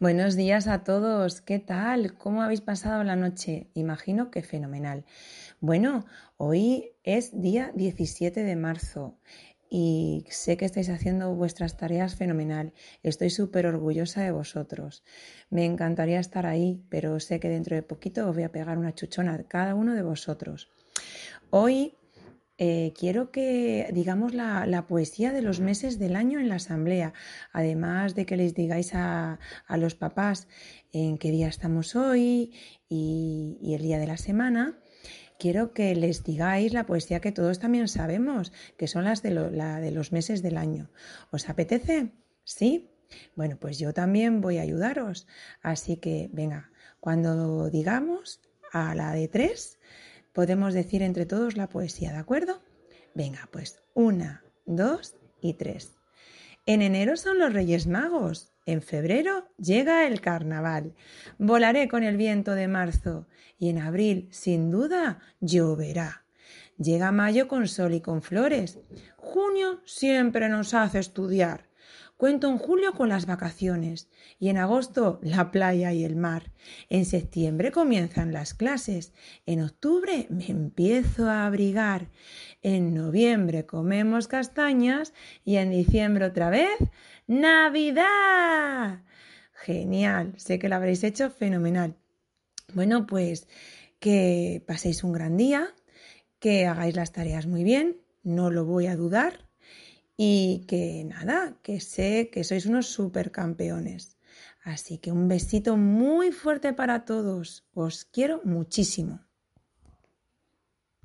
Buenos días a todos, ¿qué tal? ¿Cómo habéis pasado la noche? Imagino que fenomenal. Bueno, hoy es día 17 de marzo y sé que estáis haciendo vuestras tareas fenomenal. Estoy súper orgullosa de vosotros. Me encantaría estar ahí, pero sé que dentro de poquito os voy a pegar una chuchona a cada uno de vosotros. Hoy eh, quiero que digamos la, poesía de los meses del año en la asamblea, además de que les digáis a, los papás en qué día estamos hoy y, el día de la semana. Quiero que les digáis la poesía que todos también sabemos, que son las de, la de los meses del año. ¿Os apetece? ¿Sí? Bueno, pues yo también voy a ayudaros. Así que, venga, cuando digamos a la de tres, podemos decir entre todos la poesía, ¿de acuerdo? Venga, pues una, dos y tres. En enero son los Reyes Magos. En febrero llega el carnaval. Volaré con el viento de marzo y en abril, sin duda, lloverá. Llega mayo con sol y con flores. Junio siempre nos hace estudiar. Cuento en julio con las vacaciones y en agosto la playa y el mar. En septiembre comienzan las clases. En octubre me empiezo a abrigar. En noviembre comemos castañas y en diciembre otra vez Navidad. Genial, sé que lo habréis hecho fenomenal. Bueno, pues que paséis un gran día, que hagáis las tareas muy bien, no lo voy a dudar y que nada, que sé que sois unos supercampeones. Así que un besito muy fuerte para todos. Os quiero muchísimo.